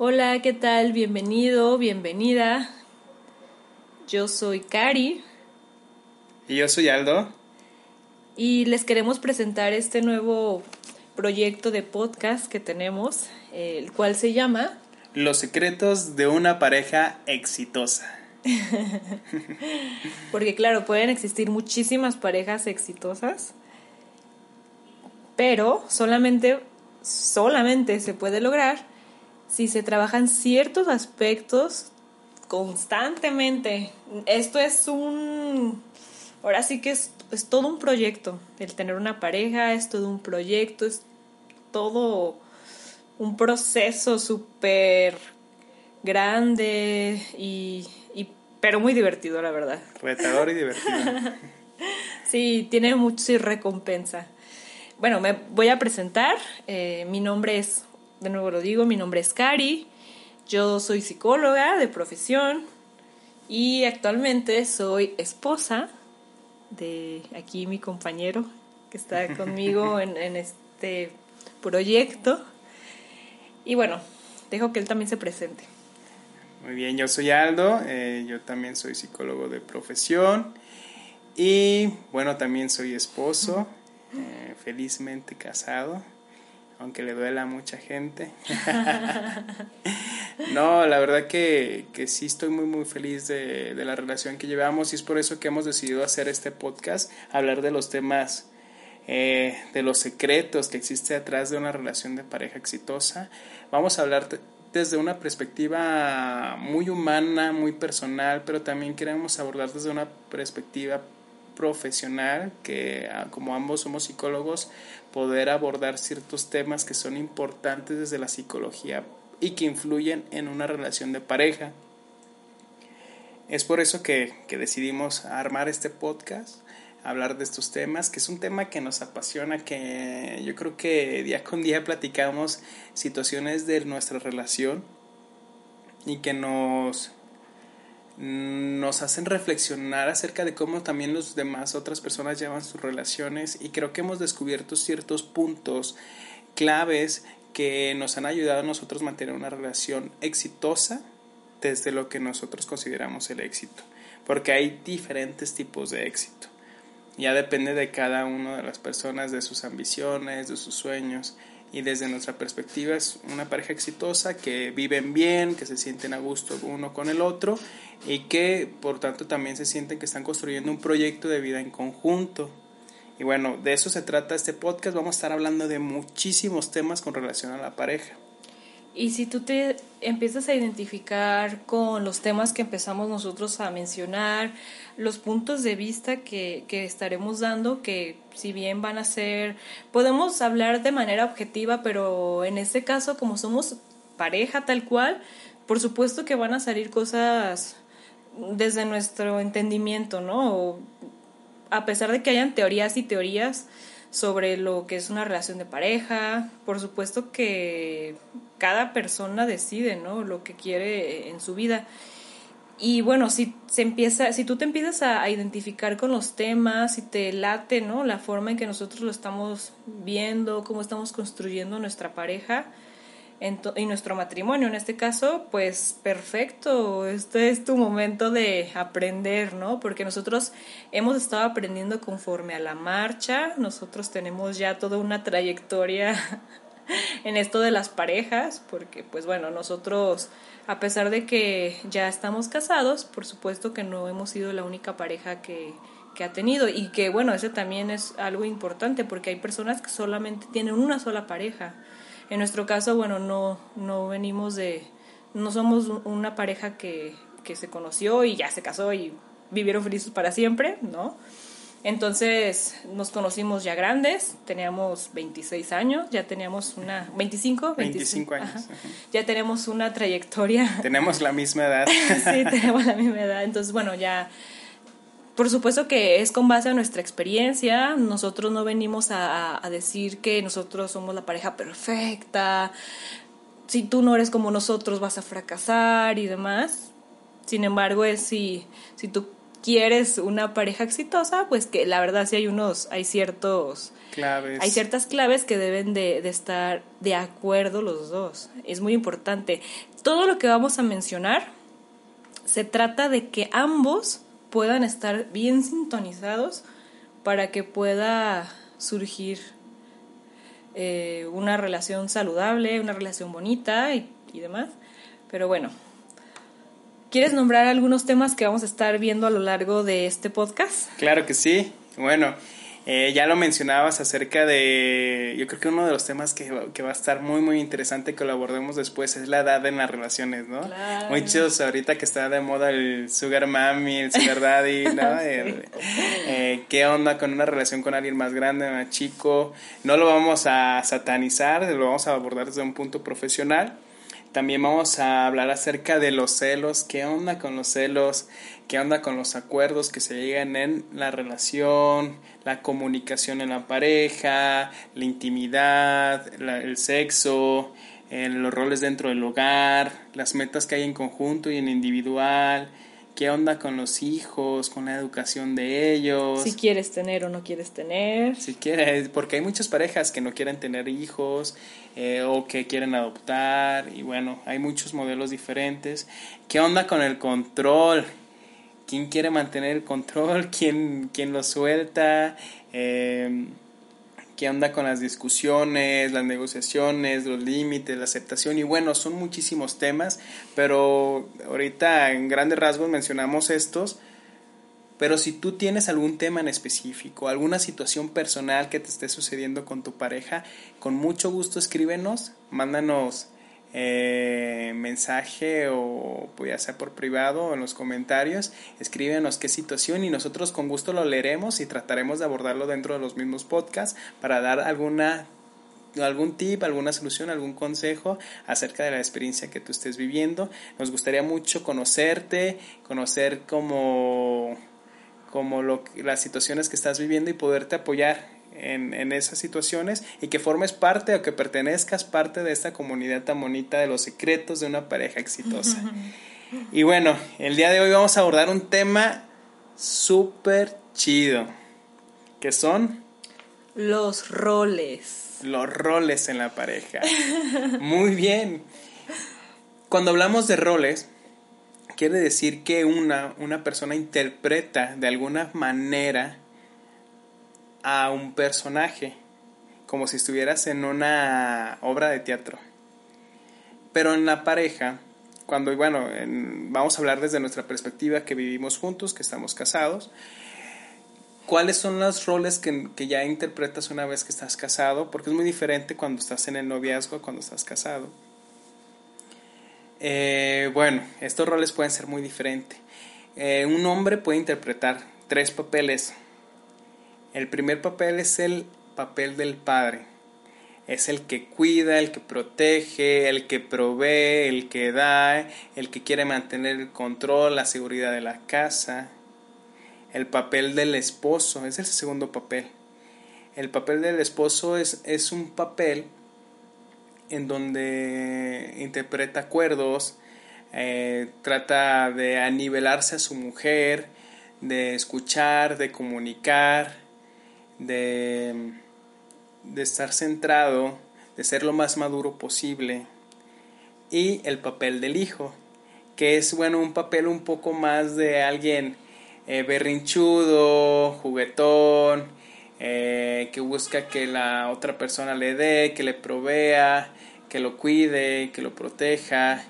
Hola, ¿qué tal? Bienvenido, bienvenida. Yo soy Cari. Y yo soy Aldo. Y les queremos presentar este nuevo proyecto de podcast que tenemos, el cual se llama Los secretos de una pareja exitosa. Porque claro, pueden existir muchísimas parejas exitosas, pero solamente, solamente se puede lograr si se trabajan ciertos aspectos constantemente. Esto es un... Ahora sí que es, es todo un proyecto. El tener una pareja es todo un proyecto, es todo un proceso súper grande y, y, pero muy divertido, la verdad. Retador y divertido. sí, tiene mucha recompensa. Bueno, me voy a presentar. Eh, mi nombre es de nuevo lo digo, mi nombre es Cari, yo soy psicóloga de profesión y actualmente soy esposa de aquí mi compañero que está conmigo en, este proyecto. Y bueno, dejo que él también se presente. Muy bien, yo soy Aldo, eh, yo también soy psicólogo de profesión y bueno, también soy esposo, eh, felizmente casado aunque le duela a mucha gente. no, la verdad que, que, sí estoy muy muy feliz de, de, la relación que llevamos y es por eso que hemos decidido hacer este podcast, hablar de los temas, eh, de los secretos que existe atrás de una relación de pareja exitosa. Vamos a hablar desde una perspectiva muy humana, muy personal, pero también queremos abordar desde una perspectiva profesional, que ah, como ambos somos psicólogos, poder abordar ciertos temas que son importantes desde la psicología y que influyen en una relación de pareja. Es por eso que, que decidimos armar este podcast, hablar de estos temas, que es un tema que nos apasiona, que yo creo que día con día platicamos situaciones de nuestra relación y que nos nos hacen reflexionar acerca de cómo también los demás, otras personas llevan sus relaciones y creo que hemos descubierto ciertos puntos claves que nos han ayudado a nosotros a mantener una relación exitosa desde lo que nosotros consideramos el éxito, porque hay diferentes tipos de éxito. Ya depende de cada una de las personas, de sus ambiciones, de sus sueños y desde nuestra perspectiva es una pareja exitosa que viven bien, que se sienten a gusto uno con el otro y que por tanto también se sienten que están construyendo un proyecto de vida en conjunto. Y bueno, de eso se trata este podcast, vamos a estar hablando de muchísimos temas con relación a la pareja. Y si tú te empiezas a identificar con los temas que empezamos nosotros a mencionar, los puntos de vista que, que, estaremos dando, que si bien van a ser, podemos hablar de manera objetiva, pero en este caso, como somos pareja tal cual, por supuesto que van a salir cosas desde nuestro entendimiento, ¿no? a pesar de que hayan teorías y teorías, sobre lo que es una relación de pareja. Por supuesto que cada persona decide, ¿no? Lo que quiere en su vida. Y bueno, si se empieza, si tú te empiezas a, identificar con los temas, si te late, ¿no? La forma en que nosotros lo estamos viendo, cómo estamos construyendo nuestra pareja, y nuestro matrimonio en este caso, pues perfecto, este es tu momento de aprender, ¿no? Porque nosotros hemos estado aprendiendo conforme a la marcha, nosotros tenemos ya toda una trayectoria en esto de las parejas, porque pues bueno, nosotros a pesar de que ya estamos casados, por supuesto que no hemos sido la única pareja que, que ha tenido y que bueno, ese también es algo importante porque hay personas que solamente tienen una sola pareja en nuestro caso, bueno, no, no venimos de, no somos una pareja que, que se conoció y ya se casó y vivieron felices para siempre, ¿no? Entonces nos conocimos ya grandes, teníamos 26 años, ya teníamos una... ¿25? 25, años. Ya tenemos una trayectoria. Tenemos la misma edad. sí, tenemos la misma edad. Entonces, bueno, ya por supuesto que es con base a nuestra experiencia, nosotros no venimos a, decir que nosotros somos la pareja perfecta, si tú no eres como nosotros vas a fracasar y demás. Sin embargo, es si, si tú quieres una pareja exitosa, pues que la verdad sí hay unos, hay ciertos claves. Hay ciertas claves que deben de, de estar de acuerdo los dos. Es muy importante. Todo lo que vamos a mencionar se trata de que ambos puedan estar bien sintonizados para que pueda surgir eh, una relación saludable, una relación bonita y, y demás. Pero bueno, ¿quieres nombrar algunos temas que vamos a estar viendo a lo largo de este podcast? Claro que sí. Bueno, eh, ya lo mencionabas acerca de, yo creo que uno de los temas que, que, va a estar muy, muy interesante que lo abordemos después es la edad en las relaciones, ¿no? Claro. Muchos ahorita que está de moda el sugar mami, el sugar daddy, ¿no? Eh, eh, ¿Qué onda con una relación con alguien más grande, más chico? No lo vamos a satanizar, lo vamos a abordar desde un punto profesional. También vamos a hablar acerca de los celos, qué onda con los celos, qué onda con los acuerdos que se llegan en la relación, la comunicación en la pareja, la intimidad, la, el sexo, eh, los roles dentro del hogar, las metas que hay en conjunto y en individual, qué onda con los hijos, con la educación de ellos. Si quieres tener o no quieres tener. Si quieres, porque hay muchas parejas que no quieren tener hijos eh, o que quieren adoptar y bueno, hay muchos modelos diferentes. ¿Qué onda con el control? ¿Quién quiere mantener el control? ¿Quién, quién lo suelta? Eh, qué onda con las discusiones, las negociaciones, los límites, la aceptación y bueno, son muchísimos temas, pero ahorita en grandes rasgos mencionamos estos. Pero si tú tienes algún tema en específico, alguna situación personal que te esté sucediendo con tu pareja, con mucho gusto escríbenos, mándanos eh, mensaje o pues, ya sea por privado o en los comentarios, escríbenos qué situación y nosotros con gusto lo leeremos y trataremos de abordarlo dentro de los mismos podcasts para dar alguna algún tip, alguna solución, algún consejo acerca de la experiencia que tú estés viviendo. Nos gustaría mucho conocerte, conocer como, como lo, las situaciones que estás viviendo y poderte apoyar en, en, esas situaciones y que formes parte o que pertenezcas parte de esta comunidad tan bonita de los secretos de una pareja exitosa. Y bueno, el día de hoy vamos a abordar un tema súper chido, que son los roles. Los roles en la pareja. Muy bien. Cuando hablamos de roles, quiere decir que una, una persona interpreta de alguna manera a un personaje, como si estuvieras en una obra de teatro. Pero en la pareja, cuando, bueno, en, vamos a hablar desde nuestra perspectiva que vivimos juntos, que estamos casados, ¿cuáles son los roles que, que, ya interpretas una vez que estás casado? Porque es muy diferente cuando estás en el noviazgo, cuando estás casado. Eh, bueno, estos roles pueden ser muy diferentes. Eh, un hombre puede interpretar tres papeles el primer papel es el papel del padre. Es el que cuida, el que protege, el que provee, el que da, el que quiere mantener el control, la seguridad de la casa. El papel del esposo es el segundo papel. El papel del esposo es, es un papel en donde interpreta acuerdos, eh, trata de anivelarse a su mujer, de escuchar, de comunicar, de, de estar centrado, de ser lo más maduro posible. Y el papel del hijo, que es bueno un papel un poco más de alguien eh, berrinchudo, juguetón, eh, que busca que la otra persona le dé, que le provea, que lo cuide, que lo proteja,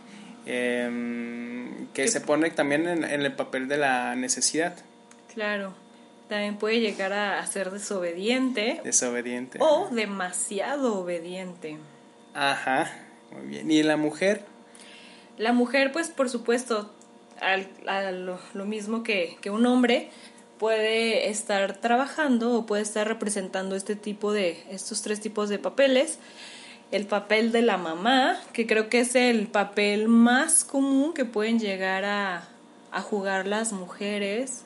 eh, que se pone también en, en el papel de la necesidad. Claro también puede llegar a, ser desobediente. Desobediente. O demasiado obediente. Ajá, muy bien. ¿Y la mujer? La mujer, pues por supuesto, al, a lo, lo, mismo que, que un hombre, puede estar trabajando o puede estar representando este tipo de, estos tres tipos de papeles. El papel de la mamá, que creo que es el papel más común que pueden llegar a, a jugar las mujeres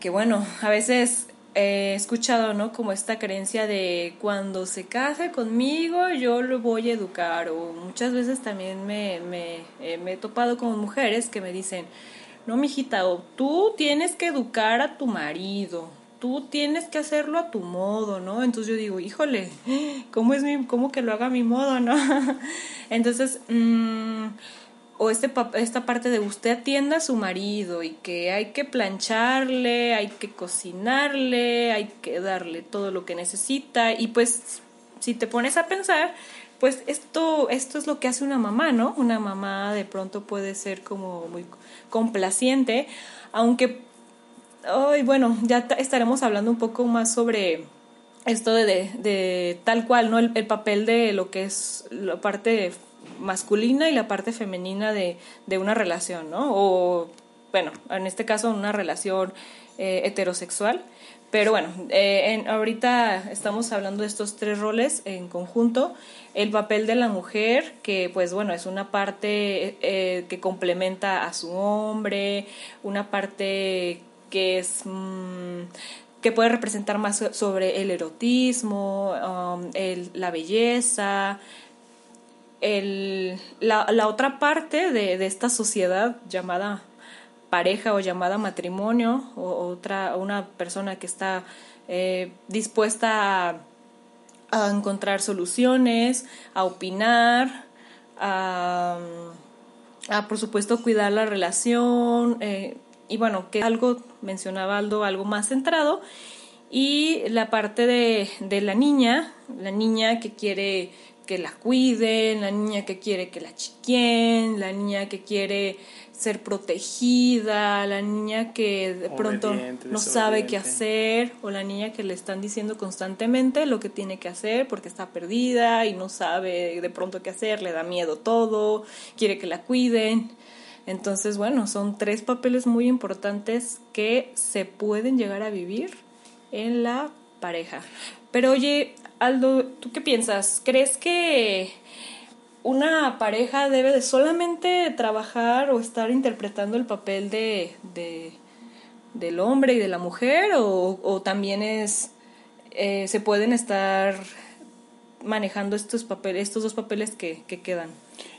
que bueno, a veces he escuchado, ¿no? Como esta creencia de cuando se case conmigo yo lo voy a educar o muchas veces también me, me, eh, me he topado con mujeres que me dicen, no, mijita, o tú tienes que educar a tu marido, tú tienes que hacerlo a tu modo, ¿no? Entonces yo digo, híjole, ¿cómo es mi, cómo que lo haga a mi modo, no? Entonces, mmm, o este, esta parte de usted atienda a su marido y que hay que plancharle, hay que cocinarle, hay que darle todo lo que necesita y pues si te pones a pensar, pues esto, esto es lo que hace una mamá, ¿no? Una mamá de pronto puede ser como muy complaciente, aunque, hoy bueno, ya estaremos hablando un poco más sobre esto de, de, tal cual, ¿no? El, el, papel de lo que es la parte masculina y la parte femenina de, de una relación, ¿no? O, bueno, en este caso una relación eh, heterosexual. Pero bueno, eh, en, ahorita estamos hablando de estos tres roles en conjunto. El papel de la mujer, que pues bueno, es una parte eh, que complementa a su hombre, una parte que es... Mm, que puede representar más sobre el erotismo, um, la belleza, el, la, la, otra parte de, de, esta sociedad llamada pareja o llamada matrimonio o otra una persona que está eh, dispuesta a, encontrar soluciones, a opinar, a, a por supuesto cuidar la relación eh, y bueno que algo mencionaba Aldo algo más centrado y la parte de, de la niña la niña que quiere que la cuiden, la niña que quiere que la chiquen, la niña que quiere ser protegida, la niña que de pronto no sabe qué hacer, o la niña que le están diciendo constantemente lo que tiene que hacer porque está perdida y no sabe de pronto qué hacer, le da miedo todo, quiere que la cuiden. Entonces, bueno, son tres papeles muy importantes que se pueden llegar a vivir en la pareja. Pero oye, Aldo, ¿tú qué piensas? ¿Crees que una pareja debe de solamente trabajar o estar interpretando el papel de, de del hombre y de la mujer o, también es eh, se pueden estar manejando estos papeles estos dos papeles que, que quedan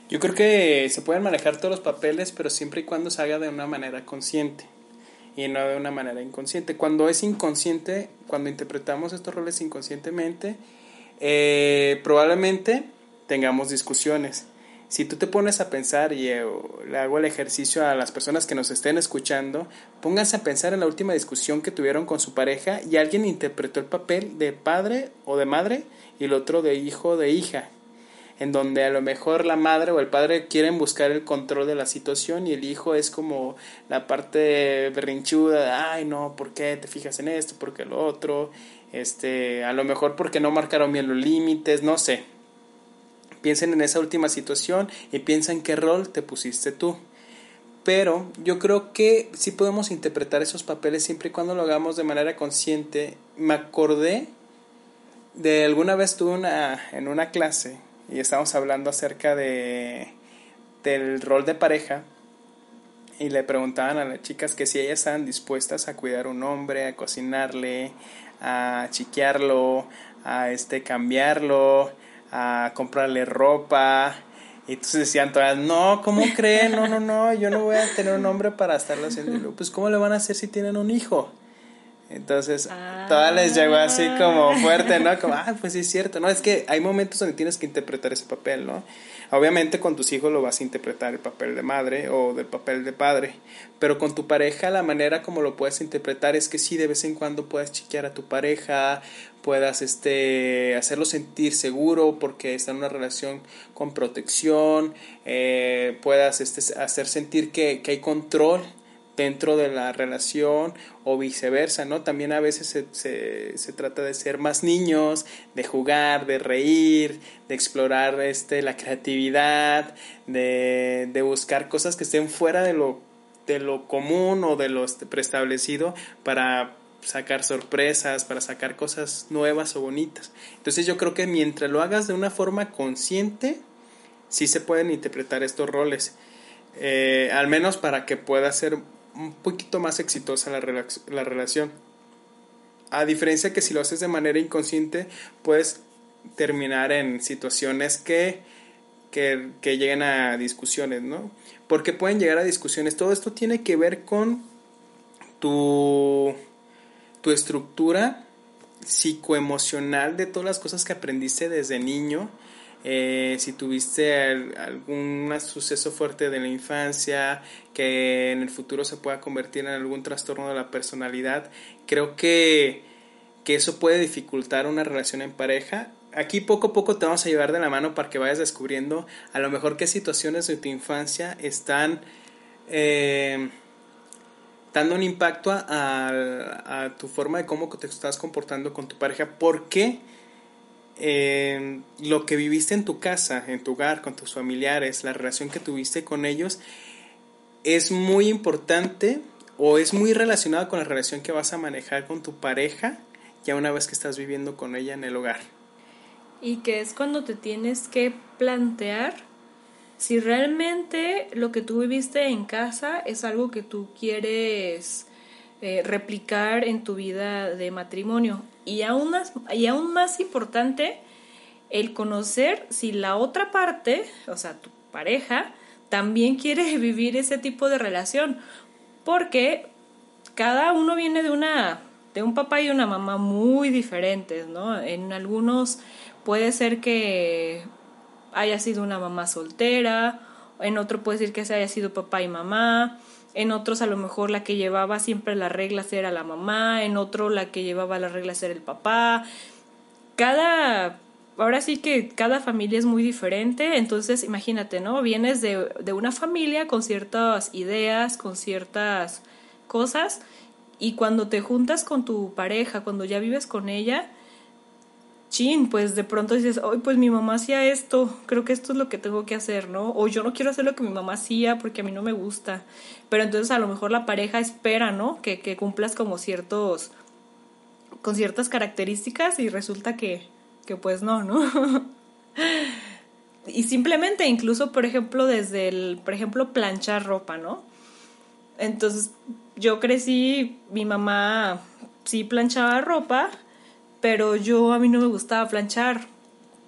yo creo que se pueden manejar todos los papeles pero siempre y cuando se haga de una manera consciente y no de una manera inconsciente. Cuando es inconsciente, cuando interpretamos estos roles inconscientemente, eh, probablemente tengamos discusiones. Si tú te pones a pensar y eh, le hago el ejercicio a las personas que nos estén escuchando, pónganse a pensar en la última discusión que tuvieron con su pareja y alguien interpretó el papel de padre o de madre y el otro de hijo o de hija en donde a lo mejor la madre o el padre quieren buscar el control de la situación y el hijo es como la parte berrinchuda, ay no, ¿por qué te fijas en esto? ¿Por qué lo otro? Este, a lo mejor porque no marcaron bien los límites, no sé. Piensen en esa última situación y piensen qué rol te pusiste tú. Pero yo creo que sí podemos interpretar esos papeles siempre y cuando lo hagamos de manera consciente. Me acordé de alguna vez tuve una en una clase y estamos hablando acerca de del rol de pareja y le preguntaban a las chicas que si ellas estaban dispuestas a cuidar a un hombre, a cocinarle, a chiquearlo, a este cambiarlo, a comprarle ropa. Y entonces decían todas, no, ¿cómo creen? No, no, no, yo no voy a tener un hombre para estarlo haciendo. Pues, ¿cómo le van a hacer si tienen un hijo? Entonces, ah. todas les llegó así como fuerte, ¿no? Como, ah, pues sí es cierto, ¿no? Es que hay momentos donde tienes que interpretar ese papel, ¿no? Obviamente con tus hijos lo vas a interpretar el papel de madre o del papel de padre, pero con tu pareja la manera como lo puedes interpretar es que sí de vez en cuando puedas chiquear a tu pareja, puedas este hacerlo sentir seguro porque está en una relación con protección, eh, puedas este, hacer sentir que, que hay control dentro de la relación o viceversa, ¿no? También a veces se, se, trata de ser más niños, de jugar, de reír, de explorar este, la creatividad, de, de buscar cosas que estén fuera de lo, de lo común o de lo preestablecido para sacar sorpresas, para sacar cosas nuevas o bonitas. Entonces yo creo que mientras lo hagas de una forma consciente, sí se pueden interpretar estos roles. Eh, al menos para que pueda ser un poquito más exitosa la, la relación. A diferencia que si lo haces de manera inconsciente, puedes terminar en situaciones que que, que lleguen a discusiones, ¿no? Porque pueden llegar a discusiones. Todo esto tiene que ver con tu, tu estructura psicoemocional de todas las cosas que aprendiste desde niño. Eh, si tuviste algún suceso fuerte de la infancia que en el futuro se pueda convertir en algún trastorno de la personalidad, creo que, que eso puede dificultar una relación en pareja. Aquí poco a poco te vamos a llevar de la mano para que vayas descubriendo. A lo mejor qué situaciones de tu infancia están eh, dando un impacto a, tu forma de cómo te estás comportando con tu pareja, porque eh, lo que viviste en tu casa, en tu hogar, con tus familiares, la relación que tuviste con ellos, es muy importante o es muy relacionado con la relación que vas a manejar con tu pareja ya una vez que estás viviendo con ella en el hogar y que es cuando te tienes que plantear si realmente lo que tú viviste en casa es algo que tú quieres eh, replicar en tu vida de matrimonio. Y aún, más, y aún más importante, el conocer si la otra parte, o sea, tu pareja, también quiere vivir ese tipo de relación. Porque cada uno viene de una de un papá y una mamá muy diferentes, ¿no? En algunos Puede ser que haya sido una mamá soltera, en otro puede ser que se haya sido papá y mamá, en otros a lo mejor la que llevaba siempre las reglas era la mamá, en otro la que llevaba las reglas era el papá. Cada, ahora sí que cada familia es muy diferente, entonces imagínate, ¿no? Vienes de, de una familia con ciertas ideas, con ciertas cosas, y cuando te juntas con tu pareja, cuando ya vives con ella, chin, pues de pronto dices, hoy pues mi mamá hacía esto, creo que esto es lo que tengo que hacer, ¿no? O yo no quiero hacer lo que mi mamá hacía porque a mí no me gusta. Pero entonces a lo mejor la pareja espera, ¿no? Que, que cumplas como ciertos, con ciertas características y resulta que, que pues no, ¿no? y simplemente, incluso, por ejemplo, desde el, por ejemplo, planchar ropa, ¿no? Entonces, yo crecí, mi mamá sí planchaba ropa, pero yo a mí no me gustaba planchar.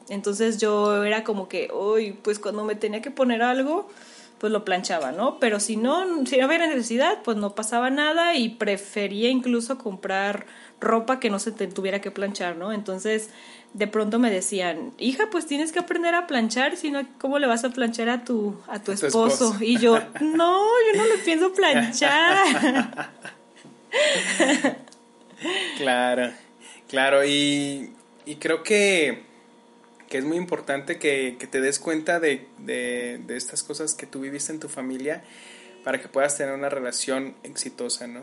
Entonces yo era como que, uy, pues cuando me tenía que poner algo, pues lo planchaba, ¿no? Pero si no, si no había necesidad, pues no pasaba nada y prefería incluso comprar ropa que no se te tuviera que planchar, ¿no? Entonces, de pronto me decían, hija, pues tienes que aprender a planchar, si no, ¿cómo le vas a planchar a tu, a tu, esposo? Y yo, no, yo no le pienso planchar. claro. Claro, y, creo que, es muy importante que, te des cuenta de, estas cosas que tú viviste en tu familia para que puedas tener una relación exitosa, ¿no?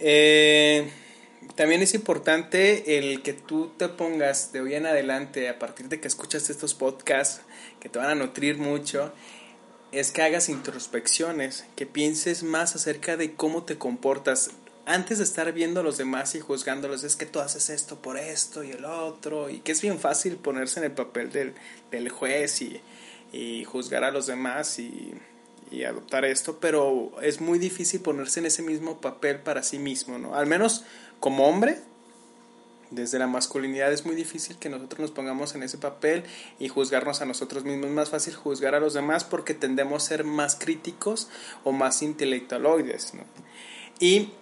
Eh, también es importante el que tú te pongas de hoy en adelante, a partir de que escuchas estos podcasts que te van a nutrir mucho, es que hagas introspecciones, que pienses más acerca de cómo te comportas antes de estar viendo a los demás y juzgándolos, es que tú haces esto por esto y el otro, y que es bien fácil ponerse en el papel del, del juez y, y, juzgar a los demás y, y, adoptar esto, pero es muy difícil ponerse en ese mismo papel para sí mismo, ¿no? Al menos como hombre, desde la masculinidad es muy difícil que nosotros nos pongamos en ese papel y juzgarnos a nosotros mismos. Es más fácil juzgar a los demás porque tendemos a ser más críticos o más intelectualoides, ¿no? Y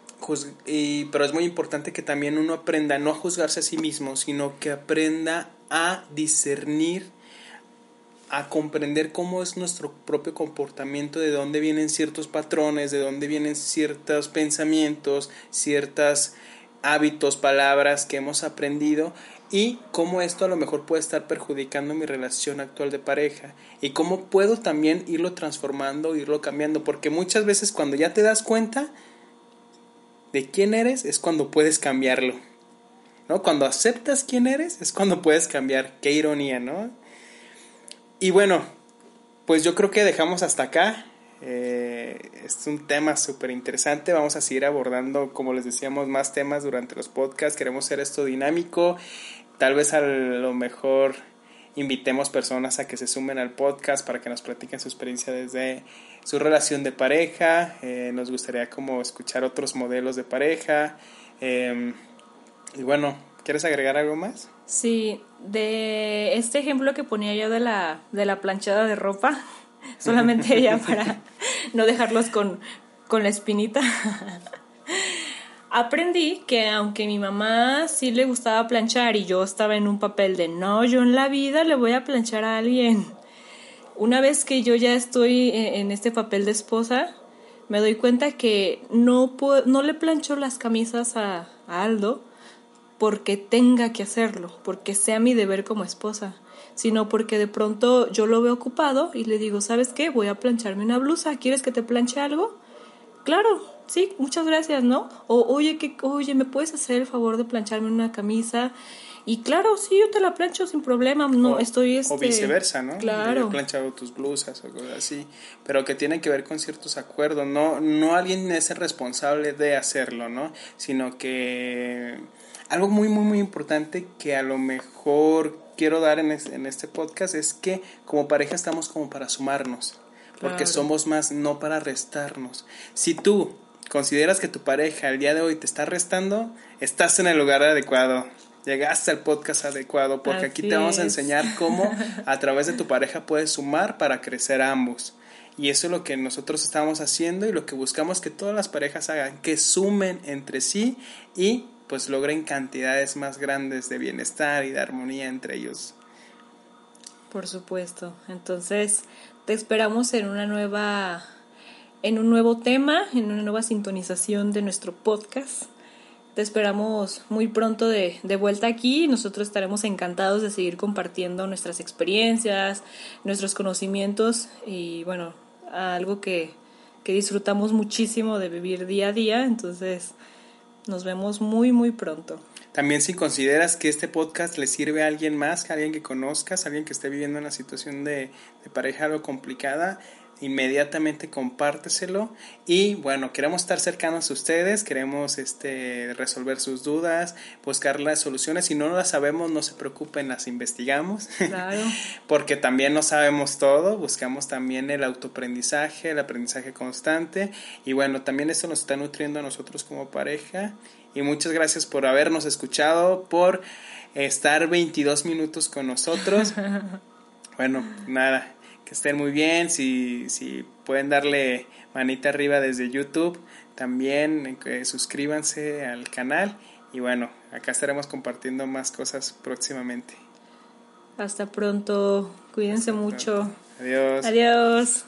pero es muy importante que también uno aprenda no a juzgarse a sí mismo, sino que aprenda a discernir, a comprender cómo es nuestro propio comportamiento, de dónde vienen ciertos patrones, de dónde vienen ciertos pensamientos, ciertos hábitos, palabras que hemos aprendido y cómo esto a lo mejor puede estar perjudicando mi relación actual de pareja y cómo puedo también irlo transformando, irlo cambiando, porque muchas veces cuando ya te das cuenta, de quién eres es cuando puedes cambiarlo. ¿No? Cuando aceptas quién eres es cuando puedes cambiar. Qué ironía, ¿no? Y bueno, pues yo creo que dejamos hasta acá. Eh, es un tema súper interesante. Vamos a seguir abordando, como les decíamos, más temas durante los podcasts. Queremos hacer esto dinámico. Tal vez a lo mejor invitemos personas a que se sumen al podcast para que nos platiquen su experiencia desde su relación de pareja, eh, nos gustaría como escuchar otros modelos de pareja. Em, y bueno, ¿quieres agregar algo más? Sí, de este ejemplo que ponía yo de la, de la planchada de ropa, solamente ella para no dejarlos con, con la espinita. Aprendí que aunque mi mamá sí le gustaba planchar y yo estaba en un papel de no, yo en la vida le voy a planchar a alguien. Una vez que yo ya estoy en este papel de esposa, me doy cuenta que no, no le plancho las camisas a, Aldo porque tenga que hacerlo, porque sea mi deber como esposa, sino porque de pronto yo lo veo ocupado y le digo, ¿sabes qué? Voy a plancharme una blusa, ¿quieres que te planche algo? Claro, sí, muchas gracias, ¿no? O oye, que, oye, ¿me puedes hacer el favor de plancharme una camisa? Y claro, sí, yo te la plancho sin problema, no estoy este... O viceversa, ¿no? Claro. He planchado tus blusas o cosas así, pero que tiene que ver con ciertos acuerdos, no no alguien es el responsable de hacerlo, ¿no? Sino que algo muy muy muy importante que a lo mejor quiero dar en, en este podcast es que como pareja estamos como para sumarnos, porque somos más no para restarnos. Si tú consideras que tu pareja el día de hoy te está restando, estás en el lugar adecuado llegaste al podcast adecuado porque aquí te vamos a enseñar cómo a través de tu pareja puedes sumar para crecer ambos. Y eso es lo que nosotros estamos haciendo y lo que buscamos que todas las parejas hagan, que sumen entre sí y pues logren cantidades más grandes de bienestar y de armonía entre ellos. Por supuesto. Entonces, te esperamos en una nueva en un nuevo tema, en una nueva sintonización de nuestro podcast. Te esperamos muy pronto de, de, vuelta aquí. Nosotros estaremos encantados de seguir compartiendo nuestras experiencias, nuestros conocimientos y bueno, algo que, que disfrutamos muchísimo de vivir día a día. Entonces, nos vemos muy, muy pronto. También si consideras que este podcast le sirve a alguien más, a alguien que conozcas, a alguien que esté viviendo una situación de, de pareja algo complicada, inmediatamente compárteselo. Y bueno, queremos estar cercanos a ustedes, queremos este, resolver sus dudas, buscar las soluciones, si no las sabemos no se preocupen, las investigamos, claro. porque también no sabemos todo, buscamos también el autoaprendizaje, el aprendizaje constante. Y bueno, también esto nos está nutriendo a nosotros como pareja. Y muchas gracias por habernos escuchado, por estar 22 minutos con nosotros. bueno, nada, que estén muy bien, si, si pueden darle manita arriba desde YouTube, también eh, suscríbanse al canal y bueno, acá estaremos compartiendo más cosas próximamente. Hasta pronto, cuídense mucho. Adiós. Adiós.